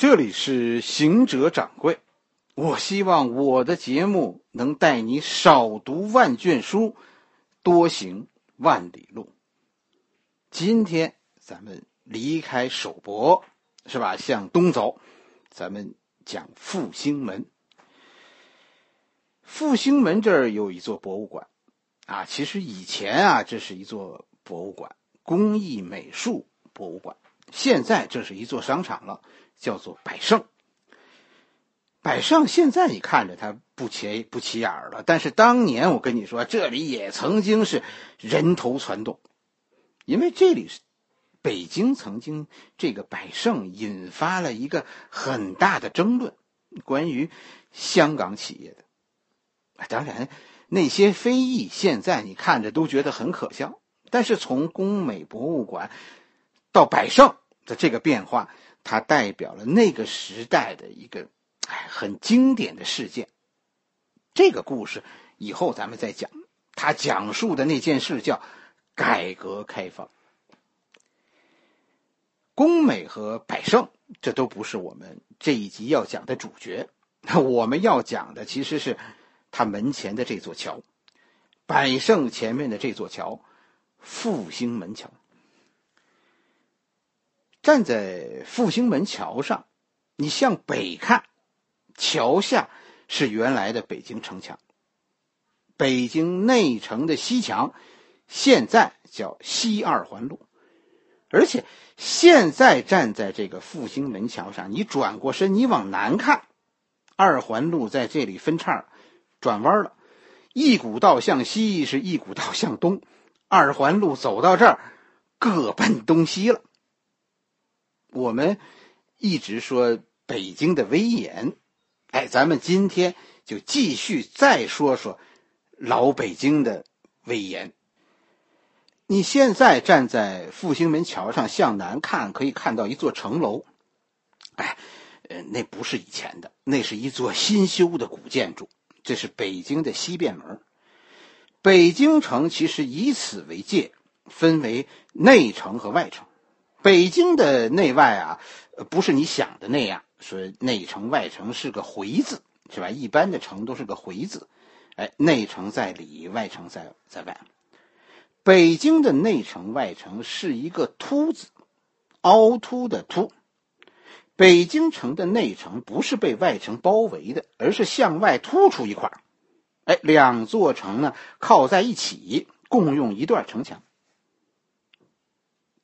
这里是行者掌柜，我希望我的节目能带你少读万卷书，多行万里路。今天咱们离开首博，是吧？向东走，咱们讲复兴门。复兴门这儿有一座博物馆，啊，其实以前啊，这是一座博物馆，工艺美术博物馆。现在这是一座商场了。叫做百盛，百盛现在你看着它不起不起眼了，但是当年我跟你说，这里也曾经是人头攒动，因为这里是北京曾经这个百盛引发了一个很大的争论，关于香港企业的，当然那些非议现在你看着都觉得很可笑，但是从工美博物馆到百盛的这个变化。它代表了那个时代的一个哎很经典的事件。这个故事以后咱们再讲。他讲述的那件事叫改革开放。工美和百盛，这都不是我们这一集要讲的主角。我们要讲的其实是他门前的这座桥，百盛前面的这座桥——复兴门桥。站在复兴门桥上，你向北看，桥下是原来的北京城墙。北京内城的西墙，现在叫西二环路。而且现在站在这个复兴门桥上，你转过身，你往南看，二环路在这里分叉，转弯了。一股道向西，是一股道向东。二环路走到这儿，各奔东西了。我们一直说北京的威严，哎，咱们今天就继续再说说老北京的威严。你现在站在复兴门桥上向南看，可以看到一座城楼，哎，呃，那不是以前的，那是一座新修的古建筑。这是北京的西便门。北京城其实以此为界，分为内城和外城。北京的内外啊，不是你想的那样，说内城外城是个回字，是吧？一般的城都是个回字，哎，内城在里，外城在在外。北京的内城外城是一个凸字，凹凸的凸。北京城的内城不是被外城包围的，而是向外突出一块哎，两座城呢靠在一起，共用一段城墙。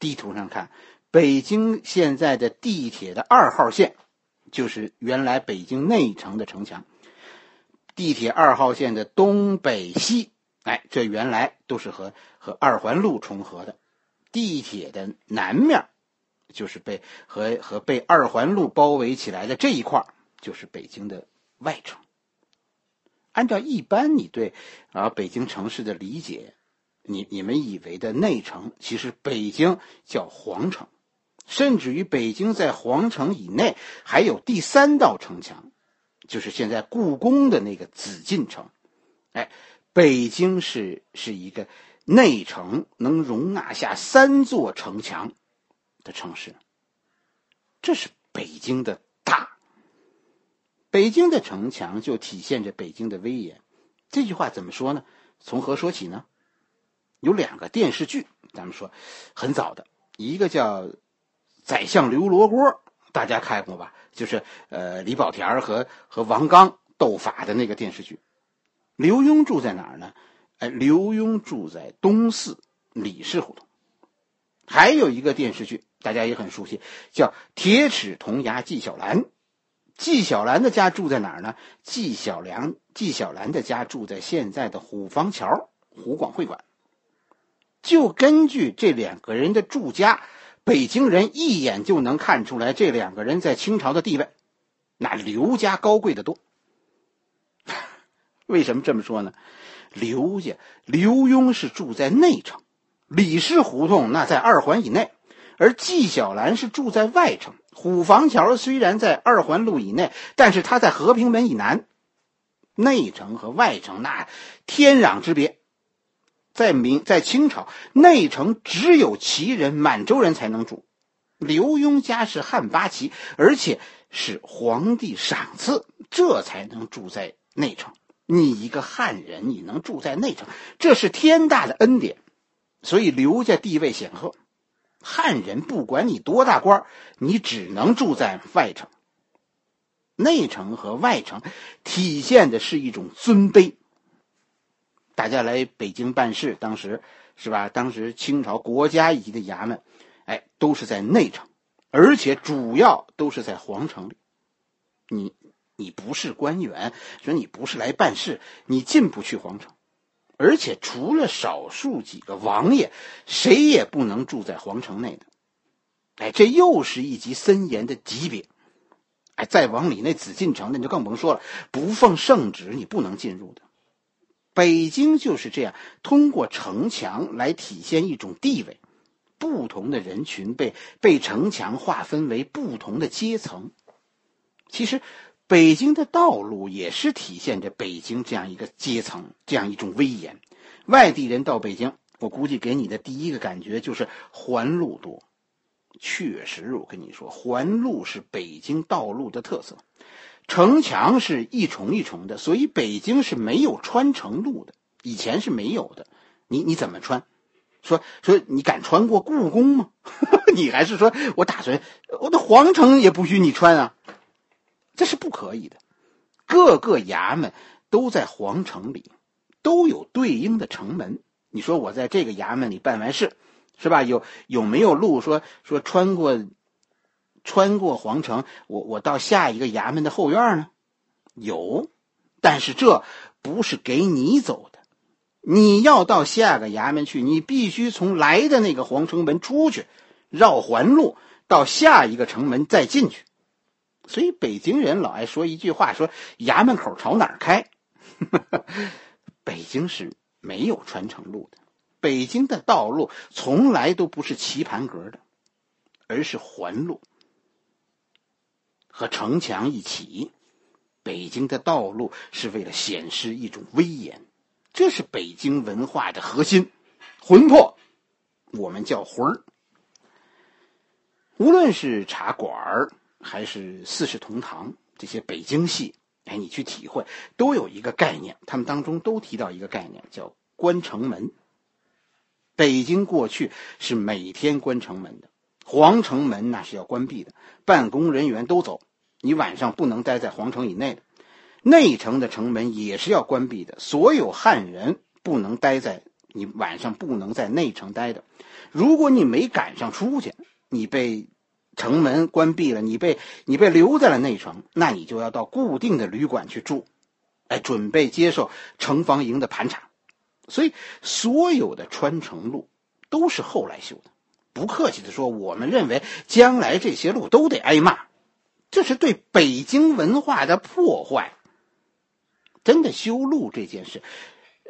地图上看，北京现在的地铁的二号线，就是原来北京内城的城墙。地铁二号线的东北西，哎，这原来都是和和二环路重合的。地铁的南面，就是被和和被二环路包围起来的这一块，就是北京的外城。按照一般你对啊北京城市的理解。你你们以为的内城，其实北京叫皇城，甚至于北京在皇城以内还有第三道城墙，就是现在故宫的那个紫禁城。哎，北京是是一个内城，能容纳下三座城墙的城市。这是北京的大。北京的城墙就体现着北京的威严。这句话怎么说呢？从何说起呢？有两个电视剧，咱们说很早的，一个叫《宰相刘罗锅》，大家看过吧？就是呃李保田和和王刚斗法的那个电视剧。刘墉住在哪儿呢？哎，刘墉住在东四李氏胡同。还有一个电视剧，大家也很熟悉，叫《铁齿铜牙纪晓岚》。纪晓岚的家住在哪儿呢？纪晓岚纪晓岚的家住在现在的虎坊桥湖广会馆。就根据这两个人的住家，北京人一眼就能看出来，这两个人在清朝的地位，那刘家高贵的多。为什么这么说呢？刘家刘墉是住在内城，李氏胡同那在二环以内，而纪晓岚是住在外城。虎坊桥虽然在二环路以内，但是他在和平门以南。内城和外城那天壤之别。在明在清朝内城只有旗人满洲人才能住，刘墉家是汉八旗，而且是皇帝赏赐，这才能住在内城。你一个汉人，你能住在内城，这是天大的恩典。所以刘家地位显赫，汉人不管你多大官，你只能住在外城。内城和外城体现的是一种尊卑。大家来北京办事，当时是吧？当时清朝国家一级的衙门，哎，都是在内城，而且主要都是在皇城里。你你不是官员，说你不是来办事，你进不去皇城。而且除了少数几个王爷，谁也不能住在皇城内的。哎，这又是一级森严的级别。哎，再往里那紫禁城，那就更甭说了，不奉圣旨你不能进入的。北京就是这样，通过城墙来体现一种地位，不同的人群被被城墙划分为不同的阶层。其实。北京的道路也是体现着北京这样一个阶层，这样一种威严。外地人到北京，我估计给你的第一个感觉就是环路多。确实，我跟你说，环路是北京道路的特色。城墙是一重一重的，所以北京是没有穿城路的，以前是没有的。你你怎么穿？说说你敢穿过故宫吗？你还是说我打算我的皇城也不许你穿啊？这是不可以的，各个衙门都在皇城里，都有对应的城门。你说我在这个衙门里办完事，是吧？有有没有路说说穿过穿过皇城，我我到下一个衙门的后院呢？有，但是这不是给你走的，你要到下个衙门去，你必须从来的那个皇城门出去，绕环路到下一个城门再进去。所以北京人老爱说一句话，说衙门口朝哪儿开？北京是没有穿城路的，北京的道路从来都不是棋盘格的，而是环路，和城墙一起。北京的道路是为了显示一种威严，这是北京文化的核心魂魄，我们叫魂儿。无论是茶馆儿。还是四世同堂这些北京戏，哎，你去体会，都有一个概念，他们当中都提到一个概念，叫关城门。北京过去是每天关城门的，皇城门那是要关闭的，办公人员都走，你晚上不能待在皇城以内的。内城的城门也是要关闭的，所有汉人不能待在你晚上不能在内城待的。如果你没赶上出去，你被。城门关闭了，你被你被留在了内城，那你就要到固定的旅馆去住，哎，准备接受城防营的盘查。所以，所有的穿城路都是后来修的。不客气的说，我们认为将来这些路都得挨骂，这是对北京文化的破坏。真的修路这件事，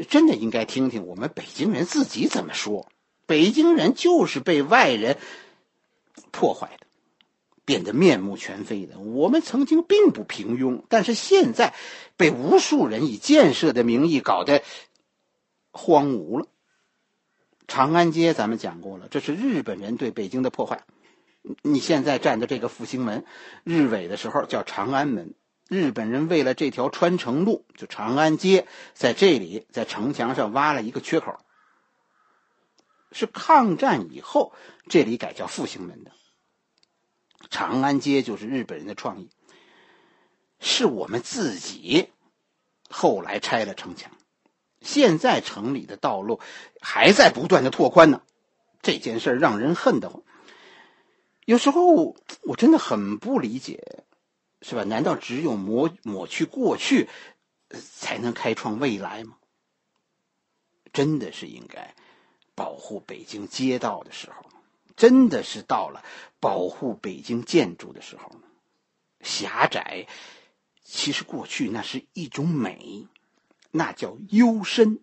真的应该听听我们北京人自己怎么说。北京人就是被外人破坏的。变得面目全非的。我们曾经并不平庸，但是现在被无数人以建设的名义搞得荒芜了。长安街咱们讲过了，这是日本人对北京的破坏。你现在站的这个复兴门，日伪的时候叫长安门，日本人为了这条穿城路，就长安街，在这里在城墙上挖了一个缺口。是抗战以后，这里改叫复兴门的。长安街就是日本人的创意，是我们自己后来拆了城墙，现在城里的道路还在不断的拓宽呢。这件事让人恨得慌。有时候我真的很不理解，是吧？难道只有抹抹去过去，才能开创未来吗？真的是应该保护北京街道的时候。真的是到了保护北京建筑的时候。狭窄，其实过去那是一种美，那叫幽深；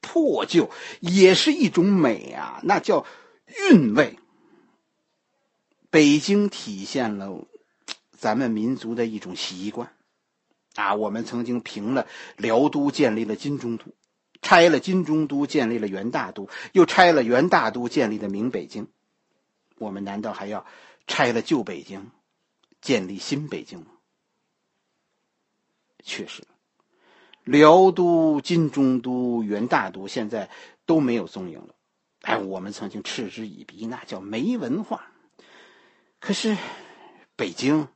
破旧也是一种美啊，那叫韵味。北京体现了咱们民族的一种习惯啊。我们曾经平了辽都，建立了金中都；拆了金中都，建立了元大都；又拆了元大都，建立的明北京。我们难道还要拆了旧北京，建立新北京吗？确实，辽都、金中都、元大都现在都没有踪影了。哎，我们曾经嗤之以鼻，那叫没文化。可是，北京，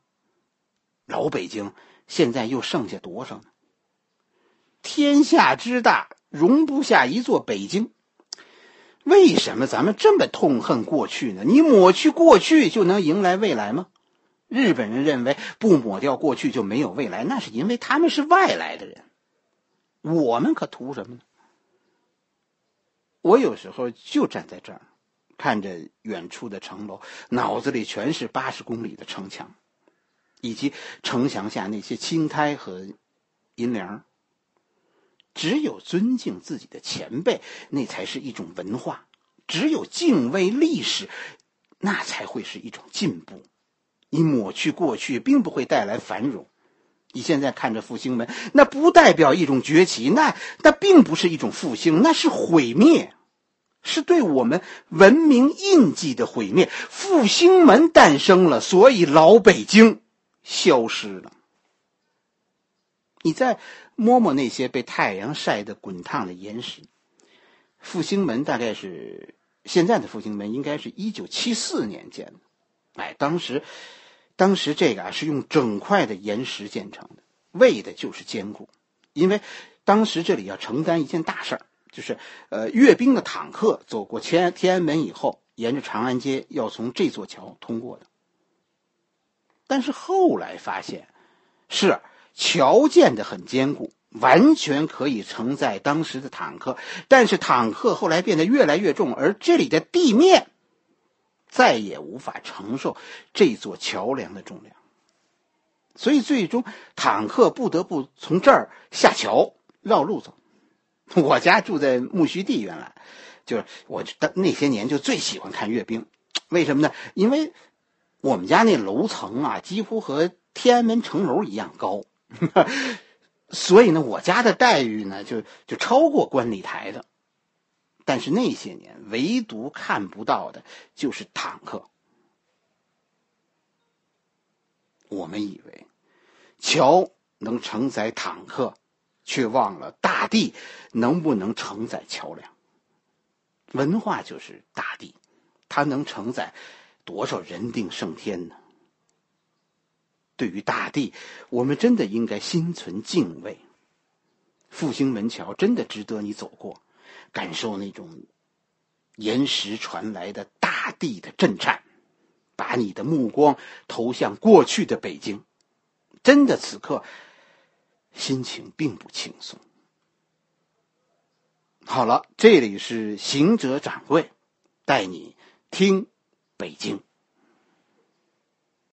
老北京，现在又剩下多少呢？天下之大，容不下一座北京。为什么咱们这么痛恨过去呢？你抹去过去，就能迎来未来吗？日本人认为不抹掉过去就没有未来，那是因为他们是外来的人。我们可图什么呢？我有时候就站在这儿，看着远处的城楼，脑子里全是八十公里的城墙，以及城墙下那些青苔和银铃。只有尊敬自己的前辈，那才是一种文化；只有敬畏历史，那才会是一种进步。你抹去过去，并不会带来繁荣。你现在看着复兴门，那不代表一种崛起，那那并不是一种复兴，那是毁灭，是对我们文明印记的毁灭。复兴门诞生了，所以老北京消失了。你再摸摸那些被太阳晒得滚烫的岩石，复兴门大概是现在的复兴门，应该是一九七四年建的。哎，当时，当时这个啊是用整块的岩石建成的，为的就是坚固。因为当时这里要承担一件大事儿，就是呃阅兵的坦克走过天天安门以后，沿着长安街要从这座桥通过的。但是后来发现，是。桥建的很坚固，完全可以承载当时的坦克。但是坦克后来变得越来越重，而这里的地面再也无法承受这座桥梁的重量，所以最终坦克不得不从这儿下桥绕路走。我家住在木须地，原来就是我那些年就最喜欢看阅兵，为什么呢？因为我们家那楼层啊，几乎和天安门城楼一样高。所以呢，我家的待遇呢，就就超过观礼台的。但是那些年，唯独看不到的就是坦克。我们以为桥能承载坦克，却忘了大地能不能承载桥梁。文化就是大地，它能承载多少人定胜天呢？对于大地，我们真的应该心存敬畏。复兴门桥真的值得你走过，感受那种岩石传来的大地的震颤，把你的目光投向过去的北京。真的，此刻心情并不轻松。好了，这里是行者掌柜，带你听北京。